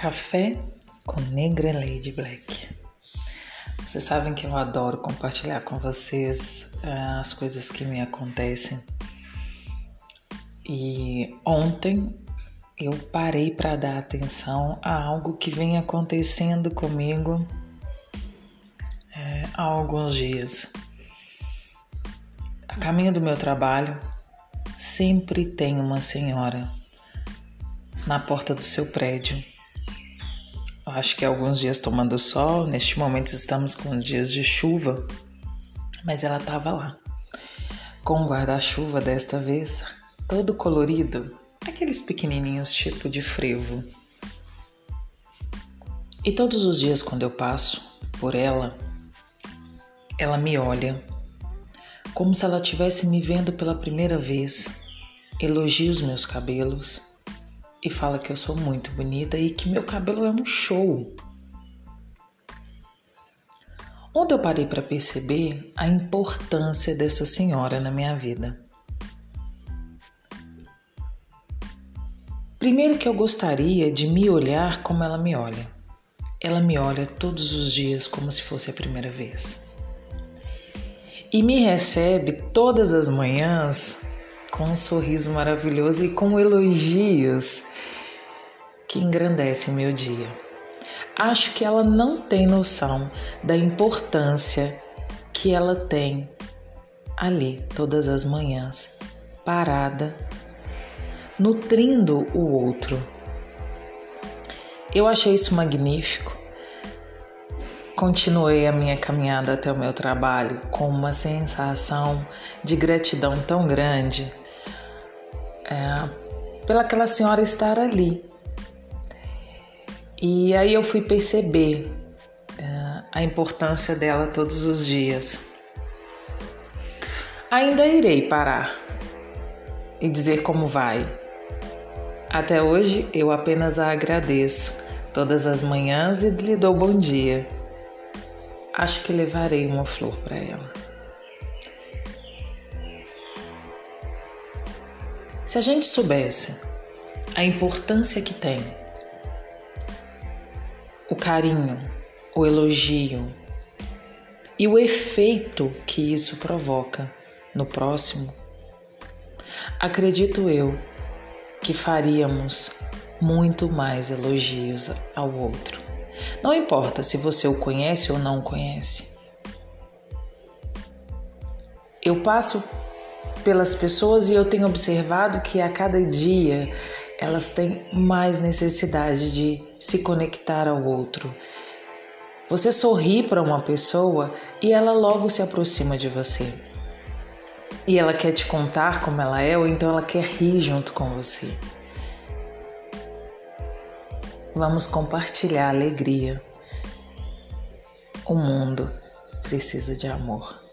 Café com Negra Lady Black. Vocês sabem que eu adoro compartilhar com vocês uh, as coisas que me acontecem. E ontem eu parei para dar atenção a algo que vem acontecendo comigo é, há alguns dias. A caminho do meu trabalho, sempre tem uma senhora na porta do seu prédio acho que alguns dias tomando sol, neste momento estamos com dias de chuva, mas ela estava lá, com um guarda-chuva desta vez, todo colorido, aqueles pequenininhos tipo de frevo. E todos os dias quando eu passo por ela, ela me olha, como se ela estivesse me vendo pela primeira vez, elogia os meus cabelos e fala que eu sou muito bonita e que meu cabelo é um show. Onde eu parei para perceber a importância dessa senhora na minha vida. Primeiro que eu gostaria de me olhar como ela me olha. Ela me olha todos os dias como se fosse a primeira vez. E me recebe todas as manhãs com um sorriso maravilhoso e com elogios que engrandecem o meu dia. Acho que ela não tem noção da importância que ela tem ali todas as manhãs, parada, nutrindo o outro. Eu achei isso magnífico. Continuei a minha caminhada até o meu trabalho com uma sensação de gratidão tão grande é, pelaquela senhora estar ali. E aí eu fui perceber é, a importância dela todos os dias. Ainda irei parar e dizer como vai. Até hoje eu apenas a agradeço todas as manhãs e lhe dou bom dia. Acho que levarei uma flor para ela. Se a gente soubesse a importância que tem o carinho, o elogio e o efeito que isso provoca no próximo, acredito eu que faríamos muito mais elogios ao outro. Não importa se você o conhece ou não o conhece. Eu passo pelas pessoas e eu tenho observado que a cada dia elas têm mais necessidade de se conectar ao outro. Você sorri para uma pessoa e ela logo se aproxima de você. E ela quer te contar como ela é, ou então ela quer rir junto com você. Vamos compartilhar alegria. O mundo precisa de amor.